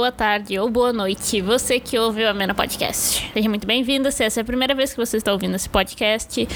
boa tarde ou boa noite, você que ouve o Amena Podcast. Seja muito bem-vindo, se essa é a primeira vez que você está ouvindo esse podcast,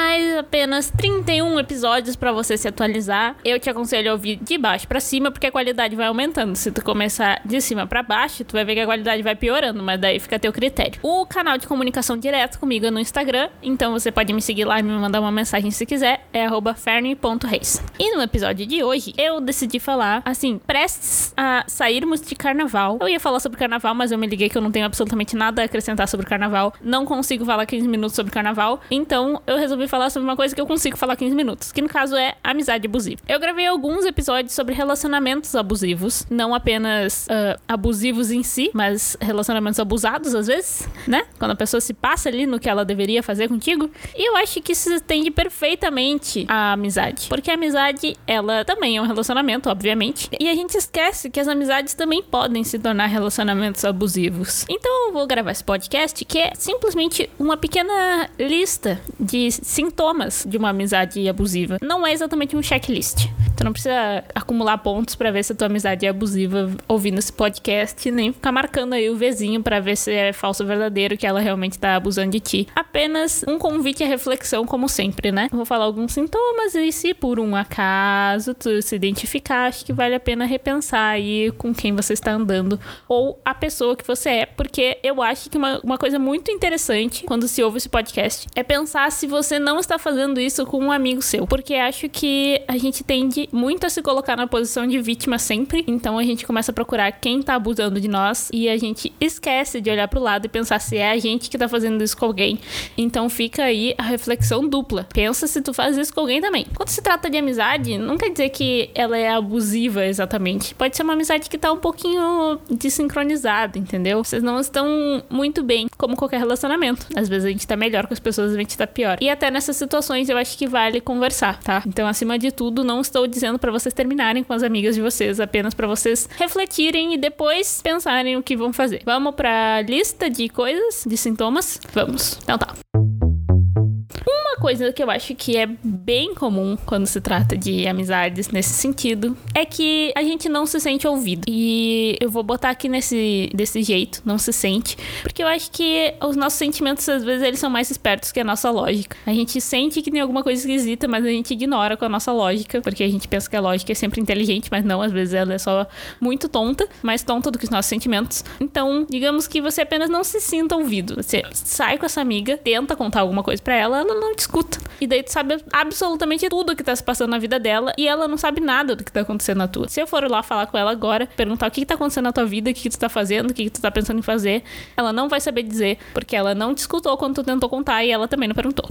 mais apenas 31 episódios para você se atualizar. Eu te aconselho a ouvir de baixo para cima, porque a qualidade vai aumentando. Se tu começar de cima para baixo, tu vai ver que a qualidade vai piorando, mas daí fica a teu critério. O canal de comunicação direto comigo é no Instagram, então você pode me seguir lá e me mandar uma mensagem se quiser, é ferne.reis. E no episódio de hoje, eu decidi falar, assim, prestes a sairmos de carnaval. Eu ia falar sobre carnaval, mas eu me liguei que eu não tenho absolutamente nada a acrescentar sobre carnaval. Não consigo falar 15 minutos sobre carnaval, então eu resolvi falar sobre uma coisa que eu consigo falar 15 minutos, que no caso é amizade abusiva. Eu gravei alguns episódios sobre relacionamentos abusivos, não apenas uh, abusivos em si, mas relacionamentos abusados às vezes, né? Quando a pessoa se passa ali no que ela deveria fazer contigo. E eu acho que isso estende perfeitamente a amizade, porque a amizade, ela também é um relacionamento, obviamente, e a gente esquece que as amizades também podem se tornar relacionamentos abusivos. Então eu vou gravar esse podcast que é simplesmente uma pequena lista de sintomas de uma amizade abusiva. Não é exatamente um checklist. Tu não precisa acumular pontos para ver se a tua amizade é abusiva ouvindo esse podcast, nem ficar marcando aí o vizinho para ver se é falso ou verdadeiro que ela realmente tá abusando de ti. Apenas um convite à reflexão, como sempre, né? vou falar alguns sintomas e se por um acaso tu se identificar, acho que vale a pena repensar aí com quem você está andando ou a pessoa que você é, porque eu acho que uma, uma coisa muito interessante quando se ouve esse podcast é pensar se você não está fazendo isso com um amigo seu, porque acho que a gente tende muito a se colocar na posição de vítima sempre, então a gente começa a procurar quem tá abusando de nós e a gente esquece de olhar pro lado e pensar se é a gente que tá fazendo isso com alguém. Então fica aí a reflexão dupla. Pensa se tu faz isso com alguém também. Quando se trata de amizade, não quer dizer que ela é abusiva exatamente. Pode ser uma amizade que tá um pouquinho desincronizada, entendeu? Vocês não estão muito bem, como qualquer relacionamento. Às vezes a gente tá melhor com as pessoas, a gente tá pior. E até nessas situações eu acho que vale conversar, tá? Então, acima de tudo, não estou dizendo para vocês terminarem com as amigas de vocês, apenas para vocês refletirem e depois pensarem o que vão fazer. Vamos pra lista de coisas, de sintomas? Vamos. Então tá coisa que eu acho que é bem comum quando se trata de amizades nesse sentido é que a gente não se sente ouvido. E eu vou botar aqui nesse desse jeito, não se sente, porque eu acho que os nossos sentimentos às vezes eles são mais espertos que a nossa lógica. A gente sente que tem alguma coisa esquisita, mas a gente ignora com a nossa lógica, porque a gente pensa que a lógica é sempre inteligente, mas não, às vezes ela é só muito tonta, mais tonta do que os nossos sentimentos. Então, digamos que você apenas não se sinta ouvido. Você sai com essa amiga, tenta contar alguma coisa para ela, ela não te escuta. E daí tu sabe absolutamente tudo que tá se passando na vida dela e ela não sabe nada do que tá acontecendo na tua. Se eu for lá falar com ela agora, perguntar o que, que tá acontecendo na tua vida, o que, que tu tá fazendo, o que, que tu tá pensando em fazer, ela não vai saber dizer, porque ela não te escutou quando tu tentou contar e ela também não perguntou.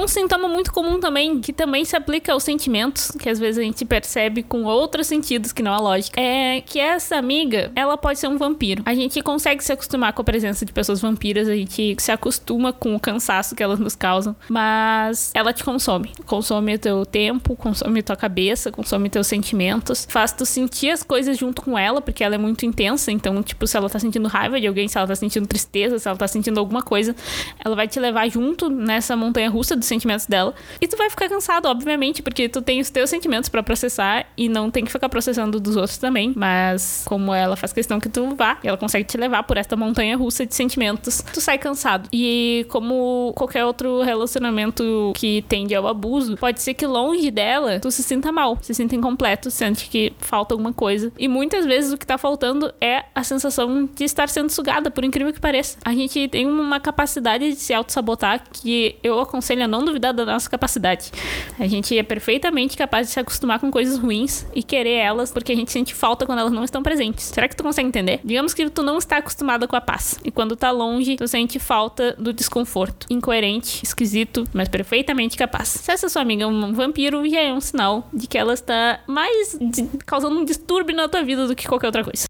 Um sintoma muito comum também, que também se aplica aos sentimentos, que às vezes a gente percebe com outros sentidos que não a lógica, é que essa amiga, ela pode ser um vampiro. A gente consegue se acostumar com a presença de pessoas vampiras, a gente se acostuma com o cansaço que elas nos causam, mas ela te consome. Consome o teu tempo, consome tua cabeça, consome teus sentimentos, faz tu sentir as coisas junto com ela, porque ela é muito intensa, então, tipo, se ela tá sentindo raiva de alguém, se ela tá sentindo tristeza, se ela tá sentindo alguma coisa, ela vai te levar junto nessa montanha russa dos sentimentos dela. E tu vai ficar cansado, obviamente, porque tu tem os teus sentimentos para processar e não tem que ficar processando dos outros também. Mas como ela faz questão que tu vá, e ela consegue te levar por esta montanha russa de sentimentos, tu sai cansado. E como qualquer outro relacionamento que tende ao abuso, pode ser que longe dela tu se sinta mal, se sinta incompleto, sente que falta alguma coisa. E muitas vezes o que tá faltando é a sensação de estar sendo sugada, por incrível que pareça. A gente tem uma capacidade de se auto-sabotar que eu aconselho a não duvidar da nossa capacidade. A gente é perfeitamente capaz de se acostumar com coisas ruins e querer elas porque a gente sente falta quando elas não estão presentes. Será que tu consegue entender? Digamos que tu não está acostumada com a paz e quando tá longe, tu sente falta do desconforto. Incoerente, esquisito, mas perfeitamente capaz. Se essa sua amiga é um vampiro, já é um sinal de que ela está mais causando um distúrbio na tua vida do que qualquer outra coisa.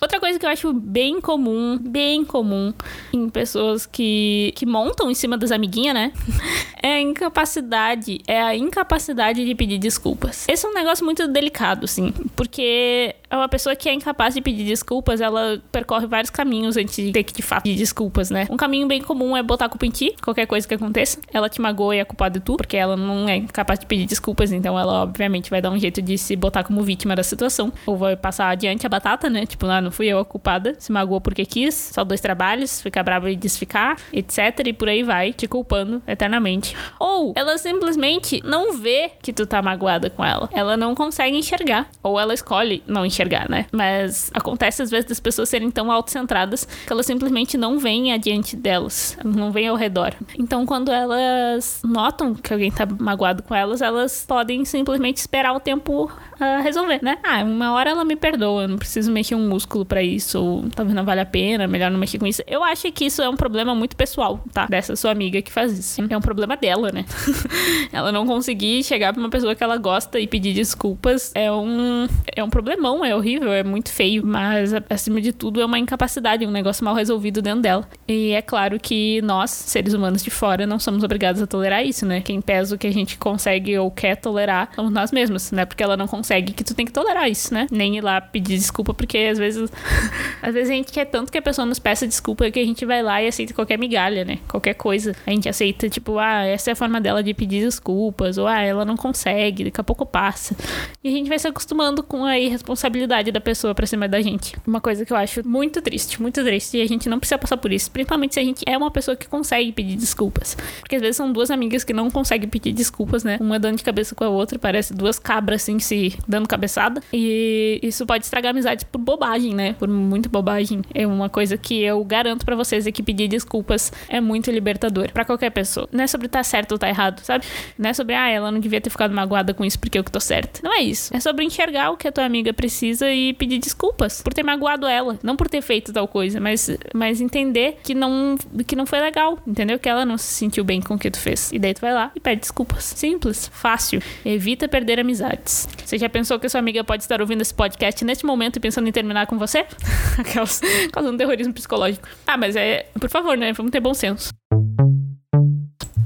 Outra coisa que eu acho bem comum, bem comum em pessoas que, que montam em cima das amiguinhas, né? É a incapacidade, é a incapacidade de pedir desculpas. Esse é um negócio muito delicado, sim, porque é uma pessoa que é incapaz de pedir desculpas, ela percorre vários caminhos antes de ter que de fato pedir desculpas, né? Um caminho bem comum é botar a culpa em ti, qualquer coisa que aconteça. Ela te magoa e é culpada de tu, porque ela não é capaz de pedir desculpas, então ela obviamente vai dar um jeito de se botar como vítima da situação, ou vai passar adiante a batata, né? Tipo, ah, não fui eu a culpada, se magoou porque quis, só dois trabalhos, ficar brava e desficar, etc. E por aí vai, te culpando eternamente. Ou ela simplesmente não vê que tu tá magoada com ela. Ela não consegue enxergar. Ou ela escolhe não enxergar, né? Mas acontece às vezes das pessoas serem tão autocentradas que elas simplesmente não veem adiante delas, não veem ao redor. Então, quando elas notam que alguém tá magoado com elas, elas podem simplesmente esperar o tempo uh, resolver, né? Ah, uma hora ela me perdoa, não preciso mexer um músculo para isso, ou talvez não vale a pena, melhor não mexer com isso. Eu acho que isso é um problema muito pessoal, tá? Dessa sua amiga que faz isso. É um problema dela, né? ela não conseguir chegar pra uma pessoa que ela gosta e pedir desculpas é um, é um problemão, é horrível, é muito feio, mas acima de tudo é uma incapacidade, um negócio mal resolvido dentro dela. E é claro que nós, seres humanos de fora, não somos obrigados a tolerar isso, né? Quem pesa o que a gente consegue ou quer tolerar somos nós mesmos, né? Porque ela não consegue que tu tem que tolerar isso, né? Nem ir lá pedir desculpa, porque às vezes às vezes a gente quer tanto que a pessoa nos peça desculpa que a gente vai lá e aceita qualquer migalha, né? Qualquer coisa. A gente aceita, tipo, ah, essa é a forma dela de pedir desculpas, ou ah, ela não consegue, daqui a pouco passa. E a gente vai se acostumando com a irresponsabilidade da pessoa pra cima da gente. Uma coisa que eu acho muito triste, muito triste, e a gente não precisa passar por isso. Principalmente se a gente é uma pessoa que consegue pedir desculpas. Porque às vezes são duas amigas que não conseguem pedir desculpas, né? Uma dando de cabeça com a outra, parece duas cabras assim se dando cabeçada. E isso pode estragar amizades por bobagem, né? Por muito bobagem. É uma coisa que eu garanto para vocês é que pedir desculpas é muito libertador para qualquer pessoa. Não é sobre tá certo ou tá errado, sabe? Não é sobre, ah, ela não devia ter ficado magoada com isso porque eu que tô certa. Não é isso. É sobre enxergar o que a tua amiga precisa e pedir desculpas por ter magoado ela. Não por ter feito tal coisa, mas, mas entender que não, que não foi legal, entendeu? Que ela não se sentiu bem com o que tu fez. E daí tu vai lá e pede desculpas. Simples, fácil. Evita perder amizades. Você já pensou que sua amiga pode estar ouvindo esse podcast neste momento e pensando em terminar com você? Aquelas causando terrorismo psicológico. Ah, mas é, por favor, né? Vamos ter bom senso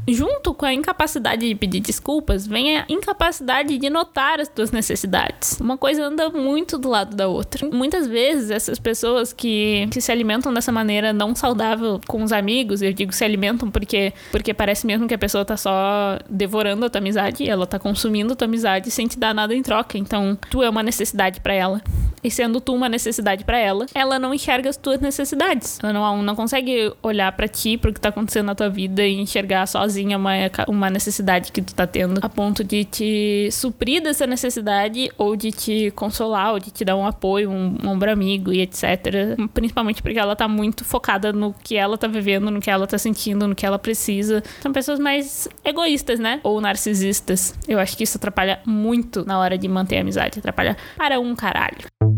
junto com a incapacidade de pedir desculpas, vem a incapacidade de notar as tuas necessidades. Uma coisa anda muito do lado da outra. Muitas vezes, essas pessoas que, que se alimentam dessa maneira não saudável com os amigos, eu digo se alimentam porque, porque parece mesmo que a pessoa tá só devorando a tua amizade, ela tá consumindo a tua amizade sem te dar nada em troca. Então, tu é uma necessidade para ela. E sendo tu uma necessidade para ela, ela não enxerga as tuas necessidades. Ela não, não consegue olhar para ti, pro que tá acontecendo na tua vida e enxergar sozinha uma, uma necessidade que tu tá tendo, a ponto de te suprir dessa necessidade ou de te consolar, ou de te dar um apoio, um, ombro amigo e etc. Principalmente porque ela tá muito focada no que ela tá vivendo, no que ela tá sentindo, no que ela precisa. São pessoas mais egoístas, né? Ou narcisistas. Eu acho que isso atrapalha muito na hora de manter a amizade. Atrapalha para um caralho.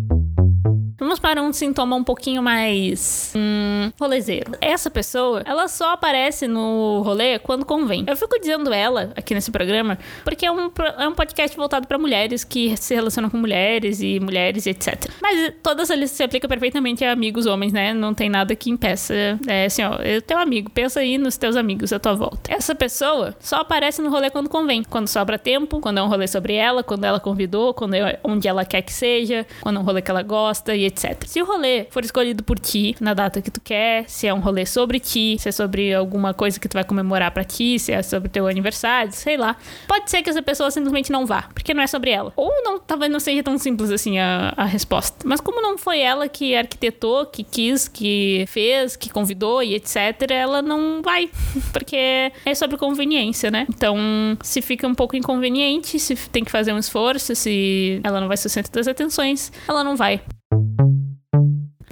Vamos para um sintoma um pouquinho mais hum, rolezeiro. Essa pessoa, ela só aparece no rolê quando convém. Eu fico dizendo ela aqui nesse programa porque é um, é um podcast voltado para mulheres que se relacionam com mulheres e mulheres e etc. Mas todas eles se aplicam perfeitamente a amigos homens, né? Não tem nada que impeça. É assim, ó, eu teu amigo, pensa aí nos teus amigos à tua volta. Essa pessoa só aparece no rolê quando convém. Quando sobra tempo, quando é um rolê sobre ela, quando ela convidou, quando é onde ela quer que seja, quando é um rolê que ela gosta e etc. Se o rolê for escolhido por ti na data que tu quer, se é um rolê sobre ti, se é sobre alguma coisa que tu vai comemorar para ti, se é sobre teu aniversário, sei lá. Pode ser que essa pessoa simplesmente não vá, porque não é sobre ela. Ou não, talvez não seja tão simples assim a, a resposta. Mas como não foi ela que arquitetou, que quis, que fez, que convidou e etc, ela não vai. Porque é sobre conveniência, né? Então, se fica um pouco inconveniente, se tem que fazer um esforço, se ela não vai ser o centro das atenções, ela não vai Thank you.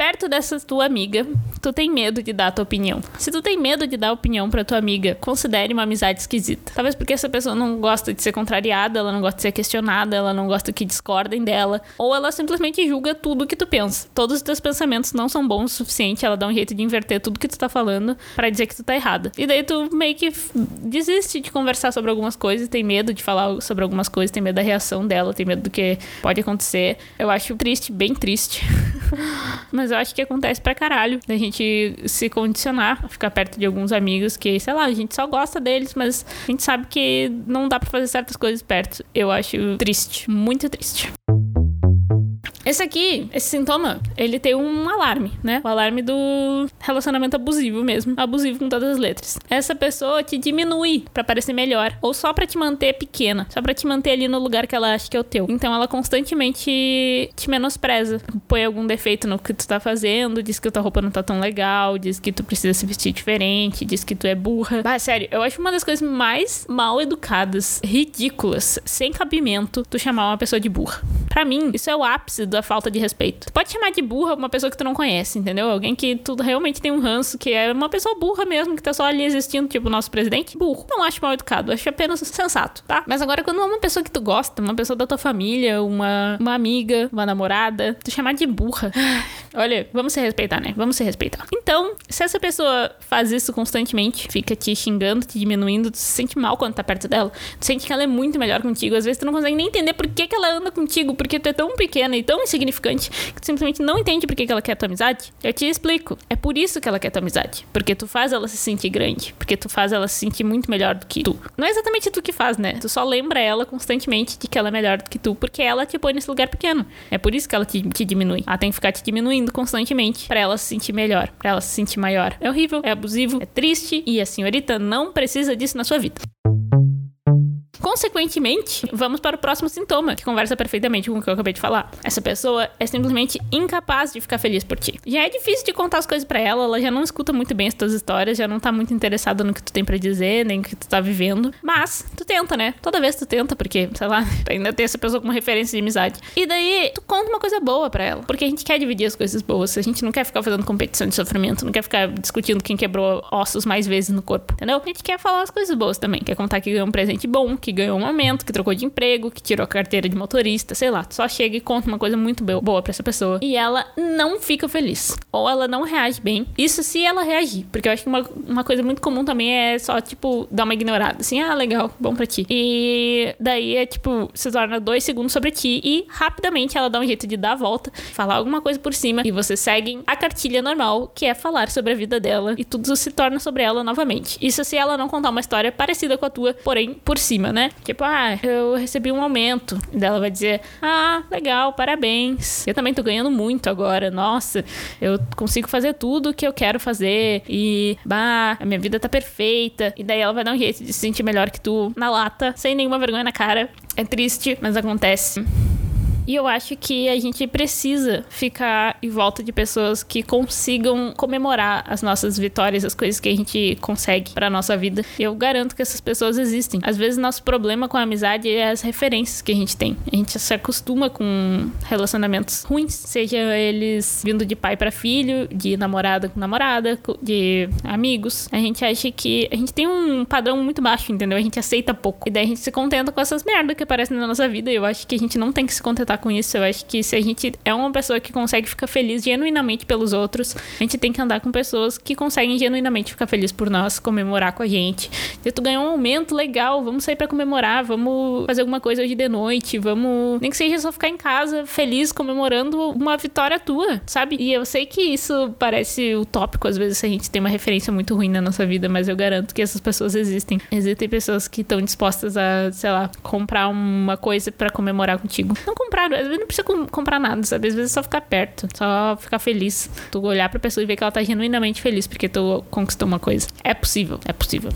Perto dessa tua amiga tu tem medo de dar a tua opinião. Se tu tem medo de dar opinião pra tua amiga, considere uma amizade esquisita. Talvez porque essa pessoa não gosta de ser contrariada, ela não gosta de ser questionada, ela não gosta que discordem dela, ou ela simplesmente julga tudo que tu pensa. Todos os teus pensamentos não são bons o suficiente, ela dá um jeito de inverter tudo que tu tá falando para dizer que tu tá errada. E daí tu meio que desiste de conversar sobre algumas coisas, tem medo de falar sobre algumas coisas, tem medo da reação dela, tem medo do que pode acontecer. Eu acho triste, bem triste. Mas eu acho que acontece pra caralho da gente se condicionar a ficar perto de alguns amigos que, sei lá, a gente só gosta deles, mas a gente sabe que não dá pra fazer certas coisas perto. Eu acho triste, muito triste. Esse aqui, esse sintoma, ele tem um alarme, né? O alarme do relacionamento abusivo mesmo. Abusivo com todas as letras. Essa pessoa te diminui para parecer melhor. Ou só para te manter pequena. Só para te manter ali no lugar que ela acha que é o teu. Então ela constantemente te menospreza. Põe algum defeito no que tu tá fazendo. Diz que tua roupa não tá tão legal. Diz que tu precisa se vestir diferente. Diz que tu é burra. Ah, sério, eu acho uma das coisas mais mal educadas, ridículas, sem cabimento, tu chamar uma pessoa de burra. Para mim, isso é o ápice da falta de respeito. Tu pode chamar de burra uma pessoa que tu não conhece, entendeu? Alguém que tu realmente tem um ranço, que é uma pessoa burra mesmo, que tá só ali existindo, tipo o nosso presidente. Burro. Não acho mal educado, acho apenas sensato, tá? Mas agora, quando é uma pessoa que tu gosta, uma pessoa da tua família, uma, uma amiga, uma namorada, tu chamar de burra. Olha, vamos se respeitar, né? Vamos se respeitar. Então, se essa pessoa faz isso constantemente, fica te xingando, te diminuindo, tu se sente mal quando tá perto dela, tu sente que ela é muito melhor contigo, às vezes tu não consegue nem entender por que, que ela anda contigo, porque tu é tão pequena e tão insignificante que tu simplesmente não entende por que, ela quer tua amizade, eu te explico. É por isso que ela quer tua amizade. Porque tu faz ela se sentir grande. Porque tu faz ela se sentir muito melhor do que tu. Não é exatamente tu que faz, né? Tu só lembra ela constantemente de que ela é melhor do que tu, porque ela te põe nesse lugar pequeno. É por isso que ela te, te diminui. Ela tem que ficar te diminuindo constantemente para ela se sentir melhor, para ela se sentir maior. É horrível, é abusivo, é triste e a senhorita não precisa disso na sua vida. Consequentemente, vamos para o próximo sintoma, que conversa perfeitamente com o que eu acabei de falar. Essa pessoa é simplesmente incapaz de ficar feliz por ti. Já é difícil de contar as coisas para ela, ela já não escuta muito bem as tuas histórias, já não tá muito interessada no que tu tem para dizer, nem no que tu tá vivendo. Mas, tu tenta, né? Toda vez tu tenta, porque, sei lá, ainda tem essa pessoa como referência de amizade. E daí, tu conta uma coisa boa para ela. Porque a gente quer dividir as coisas boas. A gente não quer ficar fazendo competição de sofrimento, não quer ficar discutindo quem quebrou ossos mais vezes no corpo, entendeu? A gente quer falar as coisas boas também. Quer contar que ganhou um presente bom, que ganhou um aumento, que trocou de emprego, que tirou a carteira de motorista, sei lá. Só chega e conta uma coisa muito boa para essa pessoa. E ela não fica feliz. Ou ela não reage bem. Isso se ela reagir. Porque eu acho que uma, uma coisa muito comum também é só, tipo, dar uma ignorada. Assim, ah, legal, bom pra ti. E daí é, tipo, se torna dois segundos sobre ti e rapidamente ela dá um jeito de dar a volta, falar alguma coisa por cima e vocês seguem a cartilha normal, que é falar sobre a vida dela e tudo se torna sobre ela novamente. Isso se ela não contar uma história parecida com a tua, porém por cima, né? Tipo, ah, eu recebi um aumento. E dela vai dizer, ah, legal, parabéns. Eu também tô ganhando muito agora. Nossa, eu consigo fazer tudo que eu quero fazer. E, bah, a minha vida tá perfeita. E daí ela vai dar um jeito de se sentir melhor que tu na lata, sem nenhuma vergonha na cara. É triste, mas acontece. E eu acho que a gente precisa ficar em volta de pessoas que consigam comemorar as nossas vitórias, as coisas que a gente consegue para nossa vida. Eu garanto que essas pessoas existem. Às vezes nosso problema com a amizade é as referências que a gente tem. A gente se acostuma com relacionamentos ruins, seja eles vindo de pai para filho, de namorada com namorada, de amigos. A gente acha que a gente tem um padrão muito baixo, entendeu? A gente aceita pouco. E daí a gente se contenta com essas merdas que aparecem na nossa vida. E eu acho que a gente não tem que se contentar com isso. Eu acho que se a gente é uma pessoa que consegue ficar feliz genuinamente pelos outros, a gente tem que andar com pessoas que conseguem genuinamente ficar feliz por nós, comemorar com a gente. Se tu ganhou um aumento legal, vamos sair para comemorar, vamos fazer alguma coisa hoje de noite, vamos. Nem que seja só ficar em casa feliz comemorando uma vitória tua, sabe? E eu sei que isso parece utópico às vezes se a gente tem uma referência muito ruim na nossa vida, mas eu garanto que essas pessoas existem. Existem pessoas que estão dispostas a, sei lá, comprar uma coisa para comemorar contigo. Não comprar, às vezes não precisa com, comprar nada, sabe? Às vezes é só ficar perto, só ficar feliz. Tu olhar pra pessoa e ver que ela tá genuinamente feliz porque tu conquistou uma coisa. É possível, é possível.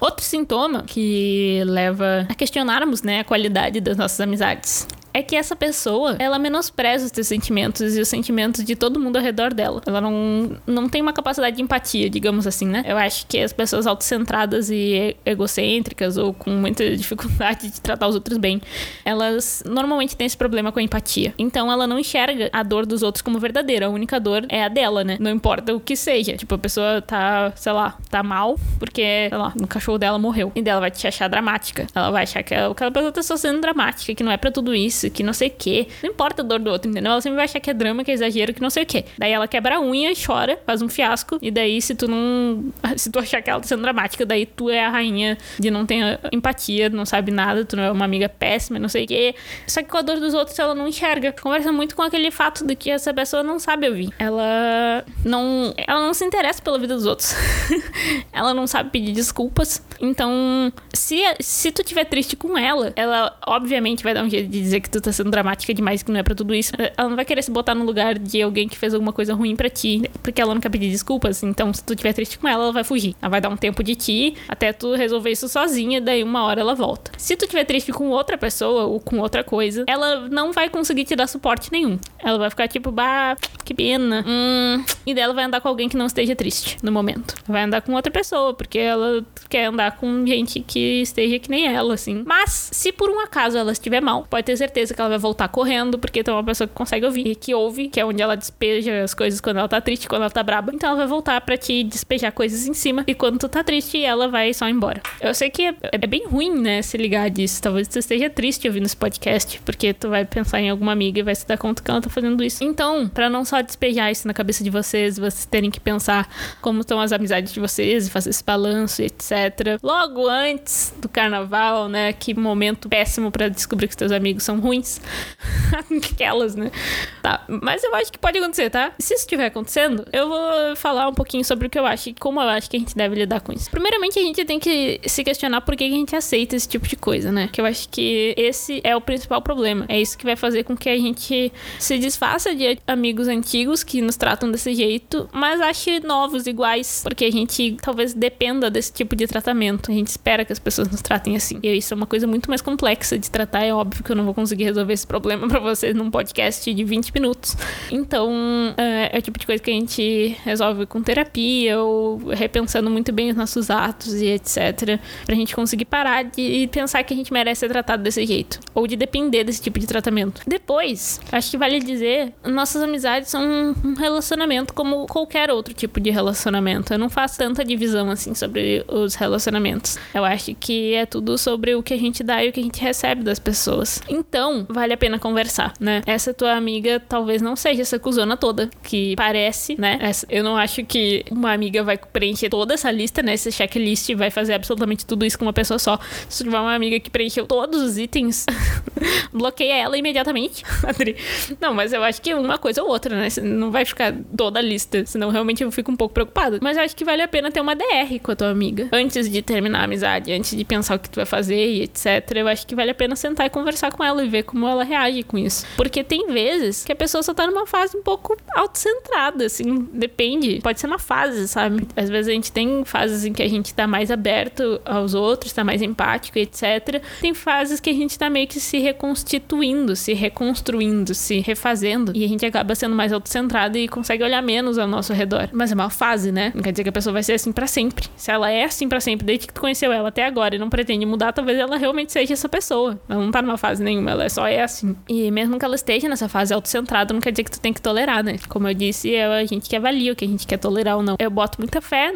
Outro sintoma que leva a questionarmos né, a qualidade das nossas amizades é que essa pessoa, ela menospreza os teus sentimentos e os sentimentos de todo mundo ao redor dela. Ela não, não tem uma capacidade de empatia, digamos assim, né? Eu acho que as pessoas autocentradas e egocêntricas ou com muita dificuldade de tratar os outros bem, elas normalmente têm esse problema com a empatia. Então ela não enxerga a dor dos outros como verdadeira. A única dor é a dela, né? Não importa o que seja. Tipo, a pessoa tá, sei lá, tá mal porque, sei lá, o cachorro dela morreu. E dela vai te achar dramática. Ela vai achar que aquela pessoa tá só sendo dramática, que não é para tudo isso, que não sei o quê. Não importa a dor do outro, entendeu? Ela sempre vai achar que é drama, que é exagero, que não sei o quê. Daí ela quebra a unha chora, faz um fiasco. E daí, se tu não. Se tu achar que ela tá sendo dramática, daí tu é a rainha de não ter empatia, não sabe nada, tu não é uma amiga péssima, não sei o quê. Só que com a dor dos outros ela não enxerga. Conversa muito com aquele fato de que essa pessoa não sabe ouvir. Ela não. Ela não se interessa pela vida dos outros. ela não sabe pedir desculpas. Então, se, se tu tiver triste com ela, ela obviamente vai dar um jeito de dizer que tu tá sendo dramática demais, que não é para tudo isso. Ela não vai querer se botar no lugar de alguém que fez alguma coisa ruim para ti, porque ela quer pedir desculpas. Então, se tu tiver triste com ela, ela vai fugir. Ela vai dar um tempo de ti até tu resolver isso sozinha, daí uma hora ela volta. Se tu tiver triste com outra pessoa ou com outra coisa, ela não vai conseguir te dar suporte nenhum. Ela vai ficar tipo, bah, que pena. Hum. E dela vai andar com alguém que não esteja triste no momento. Vai andar com outra pessoa, porque ela quer andar com gente que esteja que nem ela, assim. Mas, se por um acaso ela estiver mal, pode ter certeza que ela vai voltar correndo, porque tem uma pessoa que consegue ouvir, que ouve, que é onde ela despeja as coisas quando ela tá triste, quando ela tá braba. Então ela vai voltar para te despejar coisas em cima, e quando tu tá triste, ela vai só embora. Eu sei que é, é bem ruim, né, se ligar disso. Talvez tu esteja triste ouvindo esse podcast, porque tu vai pensar em alguma amiga e vai se dar conta que ela tá fazendo isso. Então, para não só despejar isso na cabeça de vocês, vocês terem que pensar como estão as amizades de vocês fazer esse balanço, etc. Logo antes do carnaval, né? Que momento péssimo para descobrir que os teus amigos são ruins. Aquelas, né? Tá, mas eu acho que pode acontecer, tá? Se isso estiver acontecendo, eu vou falar um pouquinho sobre o que eu acho e como eu acho que a gente deve lidar com isso. Primeiramente, a gente tem que se questionar por que a gente aceita esse tipo de coisa, né? Que eu acho que esse é o principal problema. É isso que vai fazer com que a gente se desfaça de amigos antigos que nos tratam desse jeito, mas ache novos iguais, porque a gente talvez dependa desse tipo de tratamento. A gente espera que as pessoas nos tratem assim. E isso é uma coisa muito mais complexa de tratar. É óbvio que eu não vou conseguir resolver esse problema para vocês num podcast de 20 minutos. Então, é, é o tipo de coisa que a gente resolve com terapia ou repensando muito bem os nossos atos e etc. Pra gente conseguir parar de pensar que a gente merece ser tratado desse jeito. Ou de depender desse tipo de tratamento. Depois, acho que vale dizer, nossas amizades são um relacionamento como qualquer outro tipo de relacionamento. Eu não faço tanta divisão assim sobre os relacionamentos. Eu acho que é tudo sobre o que a gente dá e o que a gente recebe das pessoas. Então, vale a pena conversar, né? Essa tua amiga talvez não seja essa cuzona toda, que parece, né? Essa, eu não acho que uma amiga vai preencher toda essa lista, né? Esse checklist vai fazer absolutamente tudo isso com uma pessoa só. Se tiver uma amiga que preencheu todos os itens, bloqueia ela imediatamente. não, mas eu acho que uma coisa ou outra, né? Não vai ficar toda a lista, senão realmente eu fico um pouco preocupada. Mas eu acho que vale a pena ter uma DR com a tua amiga. Antes de terminar a amizade, antes de pensar o que tu vai fazer e etc. Eu acho que vale a pena sentar e conversar com ela e ver como ela reage com isso. Porque tem vezes que a pessoa só tá numa fase um pouco autocentrada, assim. Depende. Pode ser uma fase, sabe? Às vezes a gente tem fases em que a gente tá mais aberto aos outros, tá mais empático, etc. Tem fases que a gente tá meio que se reconstituindo, se reconstruindo, se refazendo. E a gente acaba sendo mais autocentrado e consegue olhar menos ao nosso redor. Mas é uma fase, né? Não quer dizer que a pessoa vai ser assim para sempre. Se ela é assim para sempre, desde que tu conheceu ela até agora e não pretende mudar, talvez ela realmente seja essa pessoa. Ela não tá numa fase nenhuma, ela só é assim. E mesmo que ela esteja nessa fase autocentrada, não quer dizer que tu tem que tolerar, né? Como eu disse, é a gente que avalia o que a gente quer tolerar ou não. Eu boto muita fé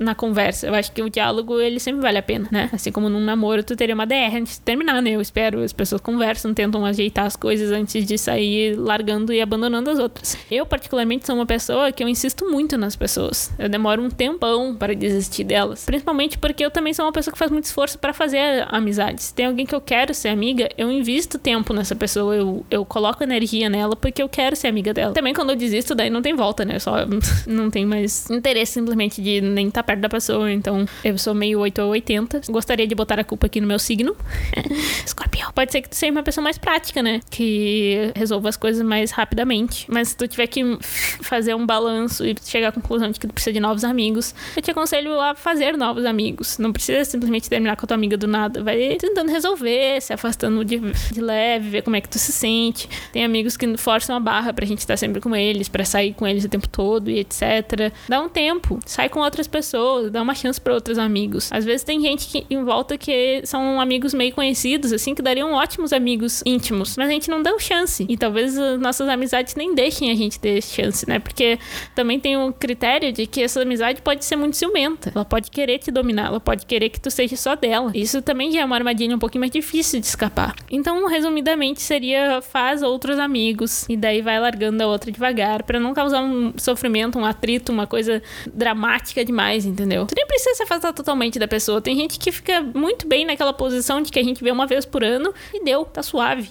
na conversa. Eu acho que o diálogo, ele sempre vale a pena, né? Assim como num namoro, tu teria uma DR antes de terminar, né? Eu espero. As pessoas conversam, tentam ajeitar as coisas antes de sair largando e abandonando as outras. Eu, particularmente, sou uma pessoa que eu insisto muito nas pessoas. Eu demoro um tempão para desistir delas. Principalmente porque eu também sou uma pessoa que faz muito esforço para fazer amizades. Se tem alguém que eu quero ser amiga, eu invisto tempo nessa pessoa. Eu, eu coloco energia nela porque eu quero ser amiga dela. Também quando eu desisto, daí não tem volta, né? Eu só não tem mais interesse simplesmente de nem estar tá perto da pessoa. Então, eu sou meio 8 ou 80. Gostaria de botar a culpa aqui no meu signo. Escorpião. Pode ser que tu seja uma pessoa mais prática, né? Que resolva as coisas mais rapidamente. Mas se tu tiver que fazer um balanço e chegar à conclusão de que tu precisa de novos amigos, eu te aconselho a fazer novos amigos. Não precisa simplesmente terminar com a tua amiga do nada. Vai tentando resolver, se afastando de, de leve, ver como é que tu se sente. Tem amigos que forçam a barra pra gente estar sempre com eles, pra sair com eles o tempo todo e etc. Dá um tempo, sai com outras pessoas, dá uma chance para outros amigos. Às vezes tem gente que, em volta que são amigos meio conhecidos, assim, que dariam ótimos amigos íntimos, mas a gente não dá chance. E talvez nossas amizades nem deixem a gente ter chance, né? Porque também tem um critério de que essa amizade pode ser muito ciumenta. Ela pode querer te dominar, ela pode querer que tu seja só dela. Isso também já é uma armadilha um pouquinho mais difícil de escapar. Então, resumidamente, seria faz outros amigos e daí vai largando a outra devagar para não causar um sofrimento, um atrito, uma coisa dramática demais, entendeu? Tu nem precisa se afastar totalmente da pessoa. Tem gente que fica muito bem naquela posição de que a gente vê uma vez por ano e deu, tá suave.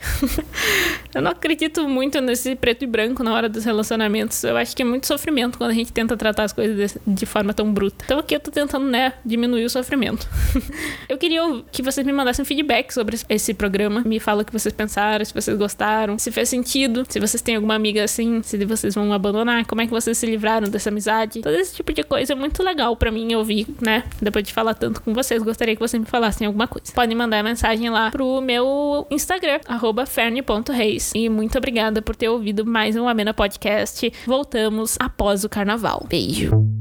eu não acredito muito nesse preto e branco na hora dos relacionamentos. Eu acho que é muito sofrimento quando a gente tenta tratar as coisas de, de forma tão bruta. Então aqui eu tô tentando, né, diminuir o sofrimento. eu queria que vocês me mandassem feedback sobre esse programa. Me fala o que vocês pensaram, se vocês gostaram, se fez sentido, se vocês têm alguma amiga assim, se vocês vão abandonar, como é que vocês se livraram dessa amizade. Todo esse tipo de coisa é muito legal para mim ouvir, né? Depois de falar tanto com vocês, gostaria que vocês me falassem alguma coisa. Podem mandar mensagem lá pro meu Instagram, ferne.reis. E muito obrigada por ter ouvido mais um Amena Podcast. Voltamos após o carnaval. Beijo.